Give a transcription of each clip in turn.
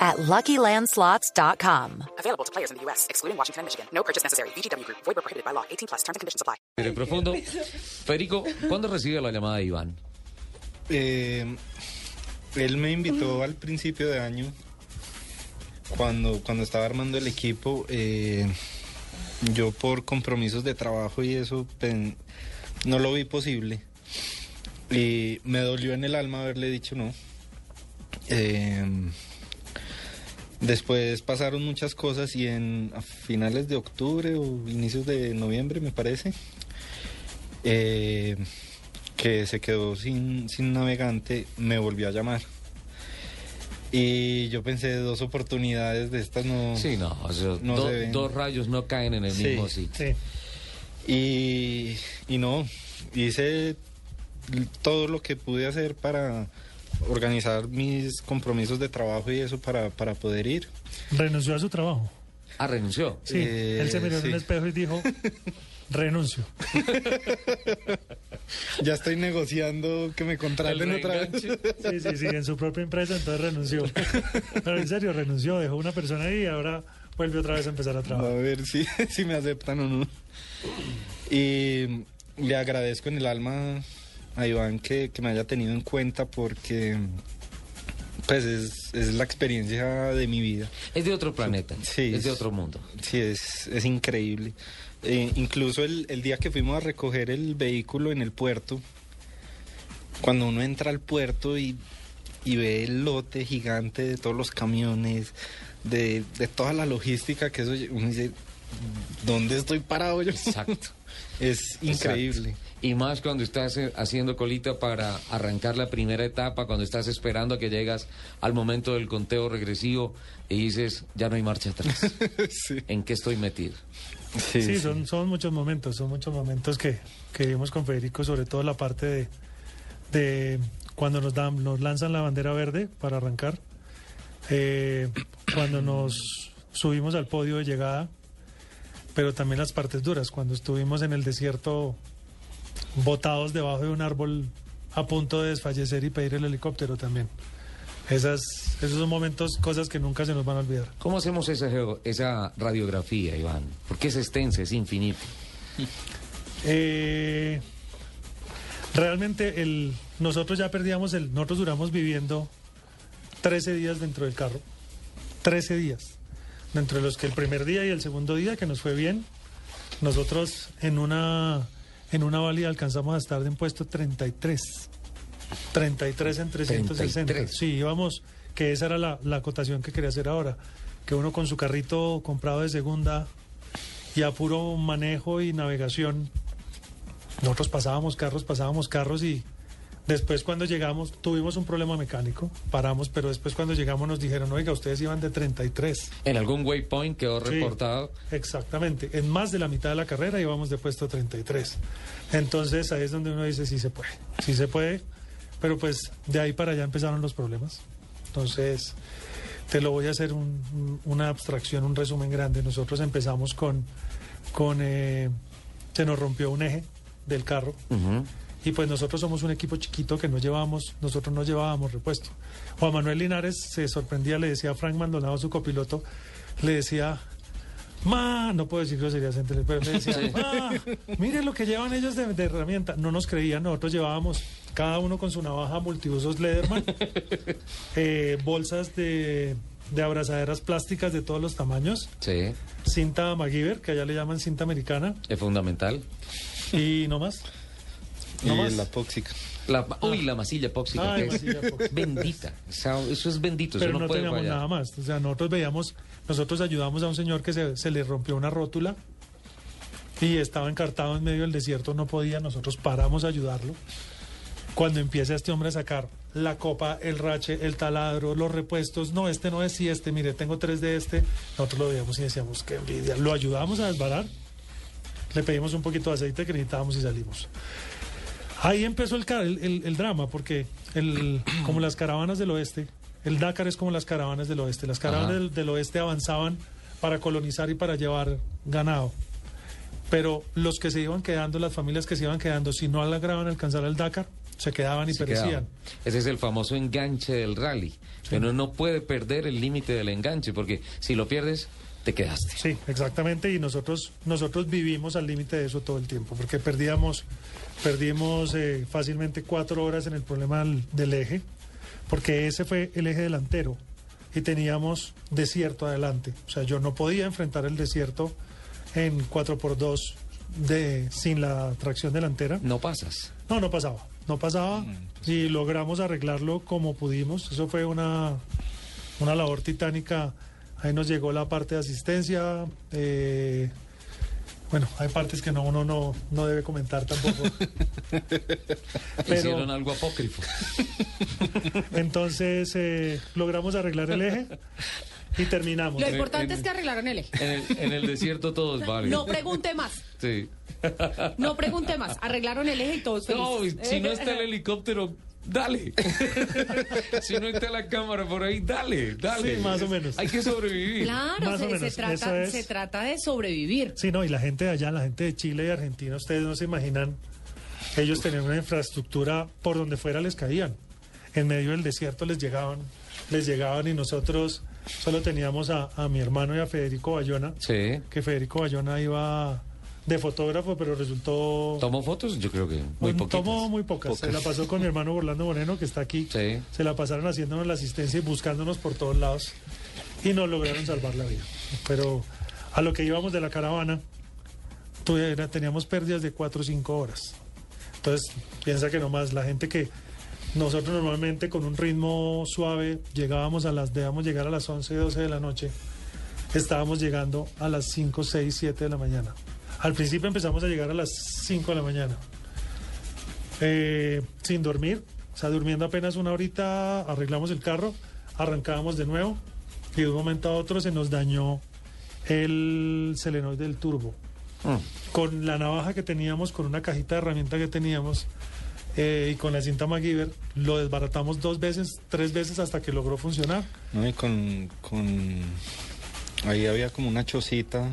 at LuckyLandSlots.com. Available to players in the U.S., excluding Washington and Michigan. No purchase necessary. VGW Group. Void prohibited by law. 18 plus. Terms and conditions apply. En profundo. Federico, ¿cuándo recibe la llamada de Iván? Eh, él me invitó al principio de año, cuando, cuando estaba armando el equipo. eh, yo por compromisos de trabajo y eso pen- no lo vi posible. Y me dolió en el alma haberle dicho no. Eh, después pasaron muchas cosas y en a finales de octubre o inicios de noviembre me parece. eh, que se quedó sin, sin navegante, me volvió a llamar. Y yo pensé, dos oportunidades de estas no... Sí, no, o sea, No do- se ven. dos rayos no caen en el Sí, mismo sitio. Y, y no, hice todo lo que pude hacer para organizar mis compromisos de trabajo y eso para, para poder ir. Renunció a su trabajo. Ah, renunció. Sí, Eh, él se miró en un sí. espejo y dijo, renuncio. Ya estoy negociando que me contraten El otra vez. Sí, sí, sí, en su propia empresa, entonces renunció. Pero en serio, renunció, dejó una persona ahí y ahora vuelve otra vez a empezar a A trabajar. ver si, si me aceptan o no. Y le agradezco en el alma a Iván que, que me haya tenido en cuenta porque pues es, es la experiencia de mi vida. Es de otro planeta. Sí, es de otro mundo. Sí, es, es increíble. Eh, incluso el, el día que fuimos a recoger el vehículo en el puerto, cuando uno entra al puerto y, y ve el lote gigante de todos los camiones, de, de toda la logística que eso, uno dice, ¿dónde estoy parado yo? Exacto. Es increíble. Exacto. Y más cuando estás eh, haciendo colita para arrancar la primera etapa, cuando estás esperando a que llegas al momento del conteo regresivo y dices, ya no hay marcha atrás. sí, ¿En qué estoy metido? sí, Sí, sí. son, son muchos momentos, son muchos momentos que, que vivimos con Federico, sobre todo la parte de, de cuando nos, dan, nos lanzan la bandera verde para arrancar, eh, cuando nos subimos al podio de llegada, pero también las partes duras, cuando estuvimos en el desierto botados debajo de un árbol a punto de desfallecer y pedir el helicóptero también. Esas, esos son momentos, cosas que nunca se nos van a olvidar. ¿Cómo hacemos esa, esa radiografía, Iván? Porque es extensa, es infinita. Eh, realmente el, nosotros ya perdíamos el, nosotros duramos viviendo 13 días dentro del carro, 13 días, dentro de los que el primer día y el segundo día que nos fue bien, nosotros en una en una válida alcanzamos a estar en puesto 33, 33 en 360. 33. Sí, íbamos, que esa era la, la acotación que quería hacer ahora, que uno con su carrito comprado de segunda y a puro manejo y navegación. Nosotros pasábamos carros, pasábamos carros y después cuando llegamos tuvimos un problema mecánico, paramos, pero después cuando llegamos nos dijeron, oiga, ustedes iban de 33. En algún waypoint quedó Sí. reportado. Exactamente, en más de la mitad de la carrera íbamos de puesto 33. Entonces ahí es donde uno dice, sí se puede, sí se puede, pero pues de ahí para allá empezaron los problemas. Entonces, te lo voy a hacer un- un- una abstracción, un resumen grande. Nosotros empezamos con, con eh, se nos rompió un eje del carro Ujú. Y pues nosotros somos un equipo chiquito que no llevábamos, nosotros no llevábamos repuesto. Juan Manuel Linares se sorprendía, le decía a Frank Maldonado, su copiloto, le decía, ma, no puedo decir groserías, entre- pero le decía, ma, mire lo que llevan ellos de, de herramienta. No nos creían, nosotros llevábamos cada uno con su navaja multiusos Lederman, eh, bolsas de, de abrazaderas plásticas de todos los tamaños, Sí, cinta MacGyver, que allá le llaman cinta americana, es fundamental. y no más. No y más. la póxica. La, uy, la masilla epóxica. Ay, que es masilla epóxica. Bendita. O sea, eso es bendito. pero eso no, no, puede teníamos fallar. nada más. O sea, nosotros veíamos, nosotros ayudamos a un señor que se, se le rompió una rótula y estaba encartado en medio del desierto, no podía, nosotros paramos a ayudarlo. Cuando empieza este hombre a sacar la copa, el rache, el taladro, los repuestos, no, este no es, sí, este, mire, tengo tres de este, nosotros lo veíamos y decíamos, qué envidia. Lo ayudamos a desbarar le pedimos un poquito de aceite que necesitábamos y salimos. Ahí empezó el, el, el- drama, porque el, como las caravanas del oeste, el Dakar es como las caravanas del oeste. Las caravanas del, del oeste avanzaban para colonizar y para llevar ganado. Pero los que se iban quedando, las familias que se iban quedando, si no lograban alcanzar el Dakar, se quedaban y Se perecían. quedaba. Ese es el famoso enganche del rally. Uno no puede perder el límite del enganche, porque si lo pierdes, te quedaste. Sí, exactamente, y nosotros nosotros vivimos al límite de eso todo el tiempo, porque perdíamos perdimos eh, fácilmente cuatro horas en el problema del, del eje, porque ese fue el eje delantero y teníamos desierto adelante, o sea, yo no podía enfrentar el desierto en 4x2 de sin la tracción delantera. No pasas. No, no pasaba, no pasaba y logramos arreglarlo como pudimos. Eso fue una, una labor titánica. Ahí nos llegó la parte de asistencia. eh, bueno, hay partes que no, uno no, no debe comentar tampoco. Hicieron Pero algo apócrifo. entonces eh, logramos arreglar el eje y terminamos. Lo importante en- es que arreglaron el eje. En el, en el desierto todos valen. No pregunte más. Sí. No pregunte más. Arreglaron el eje y todos No, felices. si no está el helicóptero, dale. si no está la cámara por ahí, dale, dale. Sí, más o menos. Hay que sobrevivir. Claro, Más o se, se menos, eso trata, es. se trata de sobrevivir. Sí, no, y la gente de allá, la gente de Chile y Argentina, ustedes no se imaginan, ellos tenían una infraestructura por donde fuera les caían. En medio del desierto les llegaban, les llegaban y nosotros solo teníamos a, a mi hermano y a Federico Bayona, Sí. que Federico Bayona iba de fotógrafo, pero resultó... ¿Tomó fotos? Yo creo que muy un- poquitas. Tomó muy pocas. Se la pasó con mi hermano Orlando Moreno, que está aquí. Sí. Se la pasaron haciéndonos la asistencia y buscándonos por todos lados. Y nos lograron salvar la vida. Pero a lo que íbamos de la caravana, teníamos pérdidas de 4 o 5 horas. Entonces, piensa que nomás la gente que nosotros normalmente con un ritmo suave llegábamos a las, debíamos llegar a las 11, 12 de la noche, estábamos llegando a las 5, 6, 7 de la mañana. Al principio empezamos a llegar a las 5 de la mañana, eh, sin dormir, o sea, durmiendo apenas una horita, arreglamos el carro, arrancábamos de nuevo y de un momento a otro se nos dañó el selenoide del turbo. Mm. Con la navaja que teníamos, con una cajita de herramienta que teníamos eh, y con la cinta MacGyver, lo desbaratamos dos veces, tres veces hasta que logró funcionar. No, y con, con... Ahí había como una chocita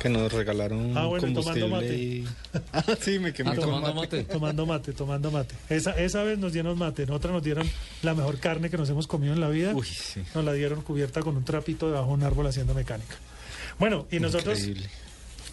que nos regalaron Ah, bueno, y tomando combustible mate. y... Ah, sí, me quemé Ah, tomando mate. mate. Tomando mate, tomando mate. Esa, esa vez nos dieron mate, en otra nos dieron la mejor carne que nos hemos comido en la vida. Uy, sí. Nos la dieron cubierta con un trapito debajo de un árbol haciendo mecánica. Bueno, y nosotros, Increíble.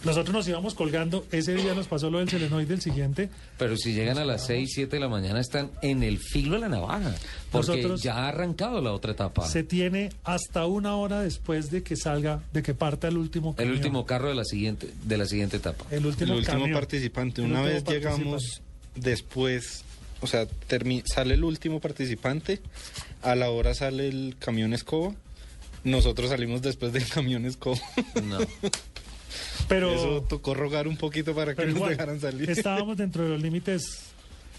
Nosotros nos íbamos colgando. Ese día nos pasó lo del selenoide, el siguiente. Pero si llegan a las 6, 7 de la mañana, están en el filo de la navaja. Porque Nosotros- ya ha arrancado la otra etapa. Se tiene hasta una hora después de que salga, de que parta el último El camión. último carro de la siguiente, de la siguiente etapa. El último, el último participante. El Una último vez llegamos participante. después, o sea, sale el último participante, a la hora sale el camión escoba, nosotros salimos después del camión escoba. No. Pero, Eso tocó rogar un poquito para que nos igual, dejaran salir. estábamos dentro de los límites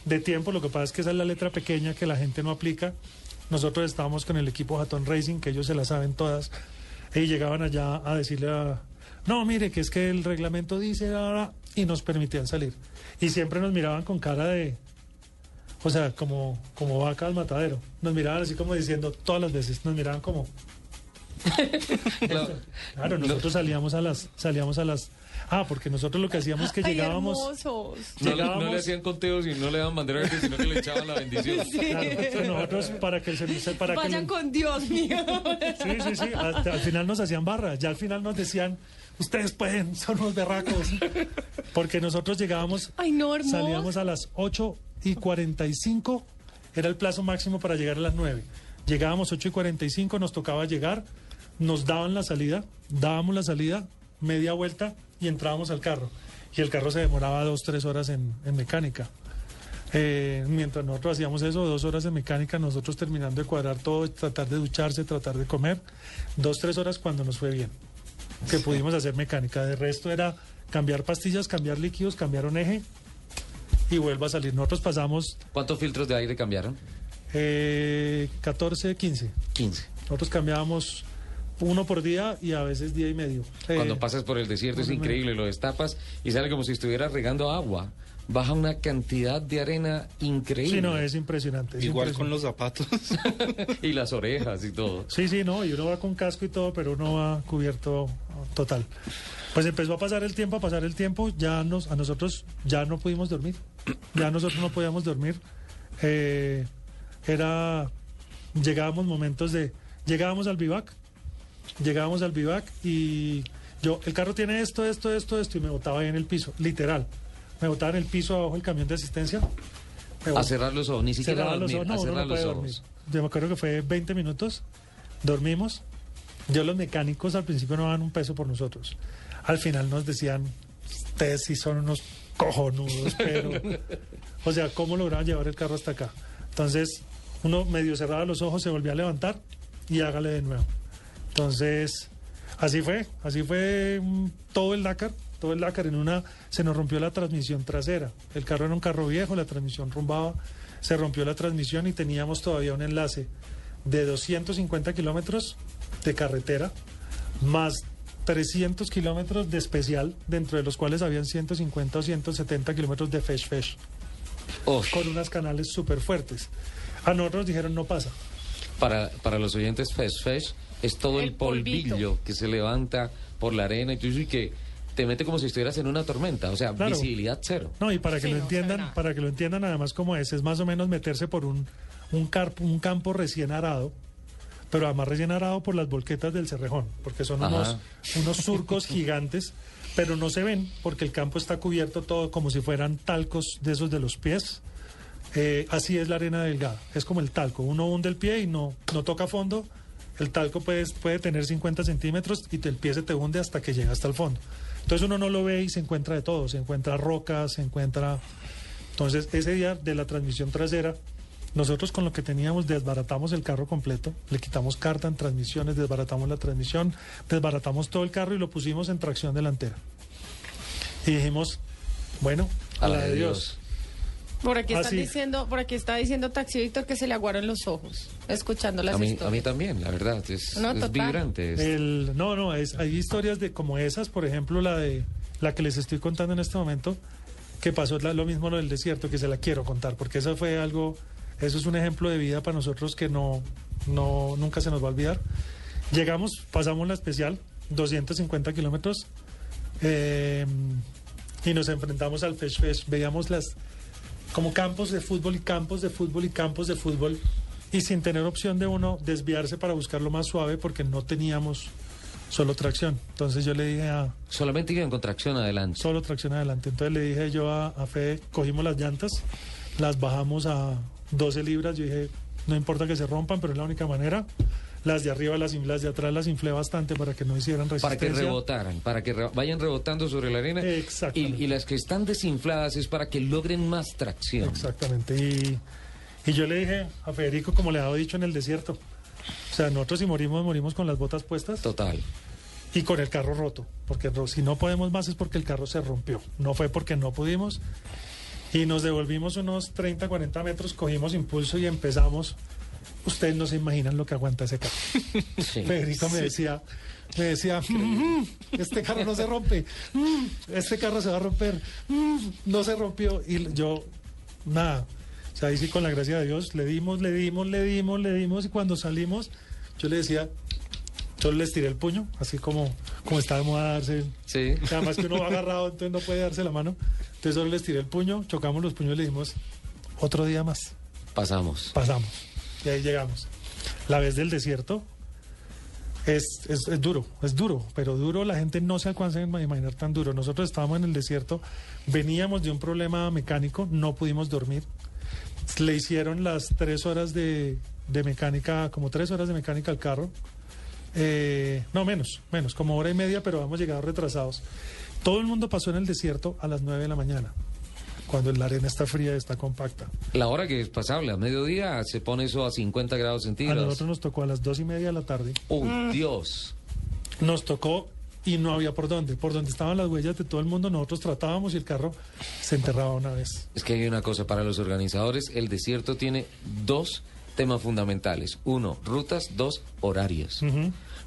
de tiempo. Lo que pasa es que esa es la letra pequeña que la gente no aplica. Nosotros estábamos con el equipo Jatón Racing, que ellos se la saben todas, y llegaban allá a decirle a... No, mire, que es que el reglamento dice ahora y nos permitían salir. Y siempre nos miraban con cara de... O sea, como, como vaca al matadero. Nos miraban así como diciendo todas las veces, nos miraban como... Claro. Claro, nosotros salíamos a las... Salíamos a las... Ah, porque nosotros lo que hacíamos es que Ay, llegábamos... hermosos. No, le- no Llegábamos- le hacían conteos y no le daban bandera verde, sino que le echaban la bendición. Claro, entonces nosotros para que el servicio para que Vayan el- con Dios mío. sí sí sí hasta al final nos hacían barra ya al final nos decían ustedes pueden son unos berracos porque nosotros llegábamos Ay, no, hermoso. salíamos a las 8 y 45 era el plazo máximo para llegar a las 9 llegábamos 8 y 45 nos tocaba llegar nos daban la salida dábamos la salida media vuelta y entrábamos al carro y el carro se demoraba dos tres horas en, en mecánica Eh, mientras nosotros hacíamos eso, dos horas de mecánica, nosotros terminando de cuadrar todo, tratar de ducharse, tratar de comer, dos, tres horas cuando nos fue bien, que pudimos hacer mecánica. De resto era cambiar pastillas, cambiar líquidos, cambiar un eje y vuelva a salir. Nosotros pasamos ¿Cuántos filtros de aire cambiaron? eh, 14, 15. 15. Nosotros cambiábamos uno por día y a veces día y medio. Eh, Cuando pasas por el desierto es increíble, lo destapas y sale como si estuvieras regando agua. Baja una cantidad de arena increíble. Sí, no, es impresionante. es Igual con los zapatos. y las orejas y todo. Sí, sí, no, y uno va con casco y todo, pero uno va cubierto total. Pues empezó a pasar el tiempo, a pasar el tiempo, ya nos, a nosotros ya no pudimos dormir, ya nosotros no podíamos dormir. Eh, era, llegábamos momentos de, llegábamos al bivac, llegábamos al bivac y yo, el carro tiene esto, esto, esto, esto, y me botaba ahí en el piso, literal. Me botaba en el piso abajo del camión de asistencia. A cerrar los ojos, ni siquiera a los dormir, ojos, no, a cerrar no los dormir. ojos. Yo me acuerdo que fue 20 minutos, dormimos. Yo los mecánicos al principio no daban un peso por nosotros. Al final nos decían, ustedes sí son unos cojonudos, pero... o sea, ¿cómo lograban llevar el carro hasta acá? Entonces, uno medio cerraba los ojos, se volvía a levantar y hágale de nuevo. Entonces, así fue, así fue mm, todo el Dakar, todo el Dakar. En una se nos rompió la transmisión trasera. El carro era un carro viejo, la transmisión rumbaba, se rompió la transmisión y teníamos todavía un enlace de 250 kilómetros de carretera más 300 kilómetros de especial, dentro de los cuales habían 150 o 170 kilómetros de fesh fesh Uf, con unas canales súper fuertes. A nosotros dijeron no pasa. para, para los oyentes, Fesh Fesh es todo el, El polvito. polvillo que se levanta por la arena y tú dices que te mete como si estuvieras en una tormenta, o sea, Claro. visibilidad cero. No, y para que Sí, lo no, entiendan, para que lo entiendan además como es, es más o menos meterse por un, un, carpo- un campo recién arado, pero además recién arado por las volquetas del Cerrejón, porque son Ajá. unos, unos surcos gigantes, pero no se ven porque el campo está cubierto todo como si fueran talcos de esos de los pies. Eh, así es la arena delgada, es como el talco, uno hunde el pie y no, no toca fondo, el talco puede, puede tener 50 centímetros y el pie se te hunde hasta que llega hasta el fondo. Entonces uno no lo ve y se encuentra de todo, se encuentra rocas, se encuentra... Entonces ese día de la transmisión trasera, nosotros con lo que teníamos desbaratamos el carro completo, le quitamos carta en transmisiones, desbaratamos la transmisión, desbaratamos todo el carro y lo pusimos en tracción delantera. Y dijimos, bueno, a la de Dios. Por aquí Ah, están sí. diciendo, por aquí está diciendo Taxi Víctor que se le aguaron los ojos, escuchando las A mí, a historias. mí también, la verdad, es, No, es vibrante. es- El, no, no, es, hay historias de como esas, por ejemplo, la de la que les estoy contando en este momento, que pasó la- lo mismo lo del desierto, que se la quiero contar, porque eso fue algo, eso es un ejemplo de vida para nosotros que no, no nunca se nos va a olvidar. Llegamos, pasamos la especial, 250 kilómetros, eh, y nos enfrentamos al Fesh Fesh. Veíamos las como campos de fútbol y campos de fútbol y campos de fútbol y sin tener opción de uno desviarse para buscarlo más suave porque no teníamos solo tracción. Entonces yo le dije a Solamente iban con tracción adelante. solo tracción adelante. Entonces le dije yo a, a Fede, cogimos las llantas, las bajamos a 12 libras. Yo dije, no importa que se rompan, pero es la única manera. Las de arriba, las, las de atrás las inflé bastante para que no hicieran Para resistencia. que rebotaran, para que re- vayan rebotando sobre la arena. Y, Exactamente. y las que están desinfladas es para que logren más tracción. Exactamente. Y, y yo le dije a Federico, como le había dicho en el desierto, o sea, nosotros si morimos, morimos con las botas puestas Total. y con el carro roto. Porque si no podemos más es porque el carro se rompió. No fue porque no pudimos. Y nos devolvimos unos 30, 40 metros, cogimos impulso y empezamos. Ustedes no se imaginan lo que aguanta ese carro. Sí. Federico me decía, me decía, "Mm, este carro no se rompe, mm, este carro se va a romper, mm, no se rompió. Y yo, nada, o sea, ahí sí con la gracia de Dios, le dimos, le dimos, le dimos, le dimos, y cuando salimos, yo le decía, yo les tiré el puño, así como, como está de moda darse, Sí. además que uno va agarrado, entonces no puede darse la mano. Entonces solo les tiré el puño, chocamos los puños y le dimos otro día más Pasamos. pasamos y ahí llegamos. La vez del desierto es, es, es duro, es duro, pero duro la gente no se alcanza a imaginar tan duro. Nosotros estábamos en el desierto, veníamos de un problema mecánico, no pudimos dormir. Le hicieron las tres horas de, de mecánica, como tres horas de mecánica al carro. Eh, no, menos, menos, como hora y media, pero hemos llegado retrasados. Todo el mundo pasó en el desierto a las nueve de la mañana, cuando la arena está fría y está compacta. La hora que es pasable, a mediodía se pone eso a 50 grados A centígrados. nosotros nos tocó a las dos y media de la tarde. ¡Uy, Dios! Nos tocó y no había por dónde. Por donde estaban las huellas de todo el mundo, nosotros tratábamos y el carro se enterraba una vez. Es que hay una cosa para los organizadores, el desierto tiene dos temas fundamentales. Uno, rutas. Dos, horarios.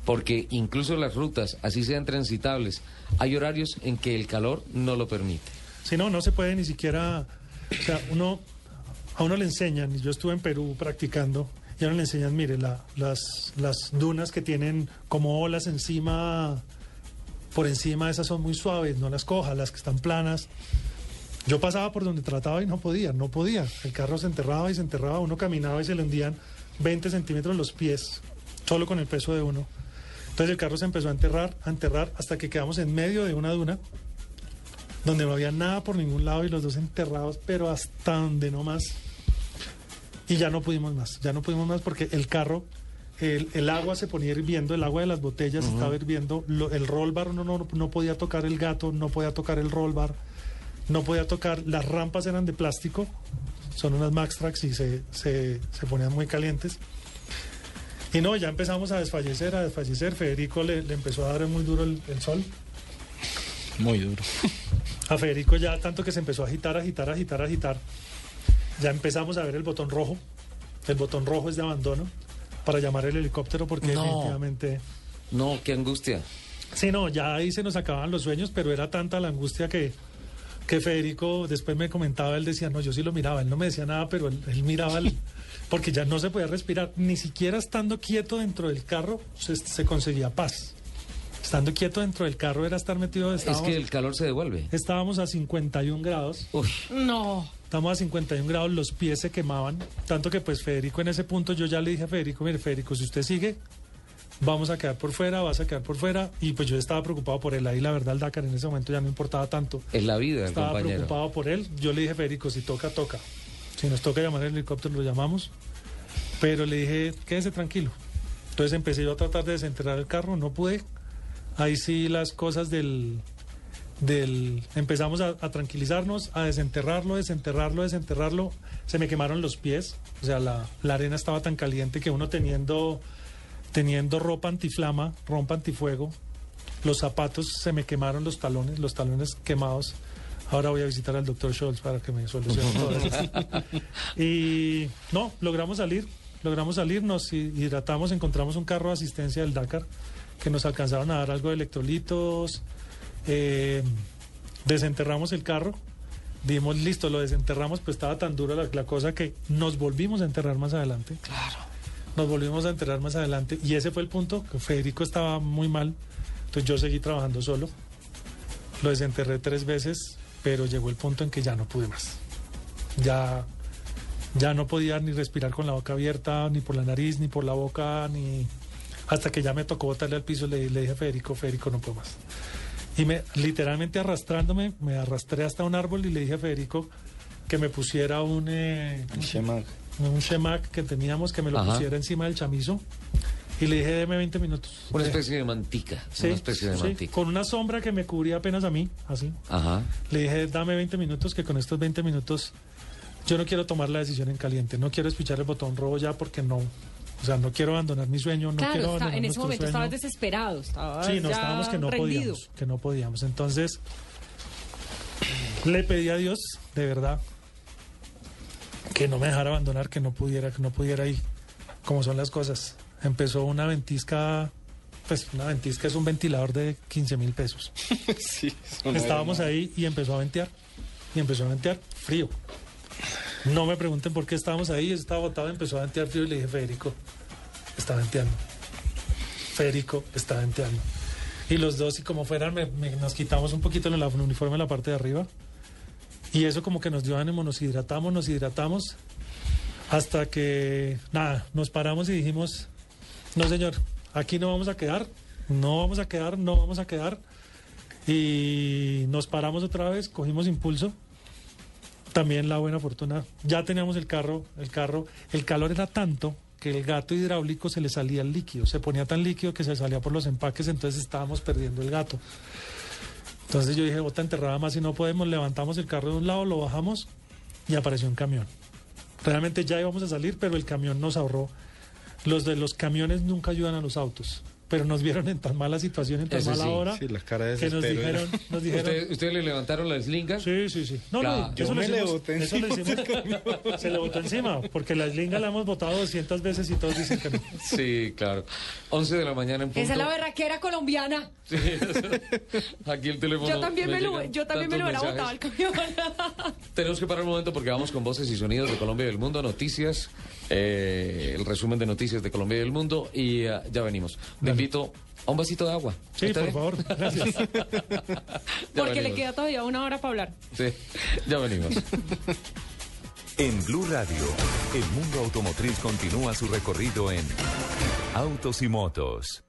Porque incluso las rutas, así sean transitables, hay horarios en que el calor no lo permite. Si no, no se puede ni siquiera, o sea, uno, a uno le enseñan, y yo estuve en Perú practicando, y a uno le enseñan, mire, la- las, las dunas que tienen como olas encima, por encima, esas son muy suaves, no las coja, las que están planas. Yo pasaba por donde trataba y no podía, no podía. El carro se enterraba y se enterraba, uno caminaba y se le hundían 20 centímetros los pies, solo con el peso de uno. Entonces el carro se empezó a enterrar, a enterrar, hasta que quedamos en medio de una duna donde no había nada por ningún lado y los dos enterrados, pero hasta donde no más. Y ya no pudimos más, ya no pudimos más porque el carro, el, el agua se ponía hirviendo, el agua de las botellas estaba hirviendo, lo- el roll bar uno no, no podía tocar el gato, no podía tocar el roll bar, no podía tocar, las rampas eran de plástico, son unas Max Tracks y se, se, se ponían muy calientes. Y no, ya empezamos a desfallecer, a desfallecer. Federico le, le empezó a dar muy duro el- el sol. Muy duro. A Federico ya tanto que se empezó a agitar, agitar, agitar, agitar. Ya empezamos a ver el botón rojo. El botón rojo es de abandono para llamar el helicóptero porque No. definitivamente... No, qué angustia. Sí, no, ya ahí se nos acababan los sueños, pero era tanta la angustia que, que Federico después me comentaba, él decía, no, yo sí lo miraba, él no me decía nada, pero él, él miraba, el- porque ya no se podía respirar, ni siquiera estando quieto dentro del carro se, se conseguía paz. Estando quieto dentro del carro era estar metido... Es que el calor se devuelve. estábamos a 51 grados. Uy, No. Estamos a 51 grados, los pies se quemaban, tanto que pues Federico en ese punto yo ya le dije a Federico, mire Federico, si usted sigue, vamos a quedar por fuera, vas a quedar por fuera, y pues yo estaba preocupado por él, ahí la verdad el Dakar en ese momento ya no importaba tanto, es la vida estaba compañero. preocupado por él, yo le dije Federico, si toca, toca, si nos toca llamar el helicóptero lo llamamos, pero le dije, quédese tranquilo, entonces empecé yo a tratar de desenterrar el carro, no pude, ahí sí las cosas del del empezamos a, a tranquilizarnos, a desenterrarlo, desenterrarlo, desenterrarlo. Se me quemaron los pies, o sea, la, la arena estaba tan caliente que uno teniendo teniendo ropa antiflama, ropa antifuego, los zapatos se me quemaron los talones, los talones quemados. Ahora voy a visitar al doctor Scholz para que me solucione todo eso. y no, logramos salir, logramos salir, nos hi- hidratamos, encontramos un carro de asistencia del Dakar que nos alcanzaron a dar algo de electrolitos, eh, desenterramos el carro, dimos listo, lo desenterramos, pues estaba tan dura la, la cosa que nos volvimos a enterrar más adelante. Claro. Nos volvimos a enterrar más adelante y ese fue el punto, que Federico estaba muy mal, entonces yo seguí trabajando solo, lo desenterré tres veces, pero llegó el punto en que ya no pude más. Ya, ya no podía ni respirar con la boca abierta, ni por la nariz, ni por la boca, ni hasta que ya me tocó botarle al piso, le, le dije a Federico, Federico, no puedo más. Y me, literalmente arrastrándome, me arrastré hasta un árbol y le dije a Federico que me pusiera un, eh, Shemag. un shemac que teníamos, que me lo Ajá. pusiera encima del chamizo. Y le dije, deme 20 minutos. Una especie de mantica. sí, una especie de sí, mantica. con una sombra que me cubría apenas a mí, así. Ajá. Le dije, dame 20 minutos, que con estos 20 minutos yo no quiero tomar la decisión en caliente, no quiero espichar el botón rojo ya porque no, o sea, no quiero abandonar mi sueño, no quiero claro, está- abandonar en ese momento sueño. estabas desesperado. Estabas Sí, no, ya estábamos que no rendido. podíamos, que no podíamos. Entonces, le pedí a Dios, de verdad, que no me dejara abandonar, que no pudiera, que no pudiera ir, como son las cosas. Empezó una ventisca, pues una ventisca es un ventilador de 15 mil pesos. sí, Estábamos ahí y empezó a ventear. Y empezó a ventear frío. No me pregunten por qué estábamos ahí. Yo estaba botado, empezó a ventear frío y le dije, Federico, está venteando. Federico, está venteando. Y los dos, y como fueran, nos quitamos un poquito el uniforme en la parte de arriba. Y eso como que nos dio ánimo, nos hidratamos, nos hidratamos. Hasta que, nada, nos paramos y dijimos, no señor, aquí no vamos a quedar, no vamos a quedar, no vamos a quedar. Y nos paramos otra vez, cogimos impulso. También la buena fortuna, ya teníamos el carro, el carro, el calor era tanto que el gato hidráulico se le salía el líquido, se ponía tan líquido que se salía por los empaques, entonces estábamos perdiendo el gato. Entonces yo dije, bota enterrada más si no podemos, levantamos el carro de un lado, lo bajamos y apareció un camión. Realmente ya íbamos a salir, pero el camión nos ahorró. Los de los camiones nunca ayudan a los autos, pero nos vieron en tan mala situación, en tan Ese mala sí, hora, sí, la cara de que nos dijeron, nos dijeron, ¿Ustedes, ustedes le levantaron la slinga? Sí, sí, sí. No, Claro. no, Yo eso me lo le boté eso lo hicimos. Se le botó encima, porque la slinga la hemos votado 200 veces y todos dicen que no. Sí, claro. 11 de la mañana en punto. Esa es la berraquera colombiana. Sí, Aquí el teléfono. Yo también me lo, llegan yo también me lo hubiera botado al camión. Tenemos que parar un momento porque vamos con voces y sonidos de Colombia y del mundo, noticias, eh, el resumen de noticias de Colombia y del mundo y eh, ya venimos. Te invito a un vasito de agua. Sí, ¿Está por bien? favor, gracias. Porque le queda todavía una hora para hablar. Sí, ya venimos. En Blue Radio, el mundo automotriz continúa su recorrido en Autos y Motos.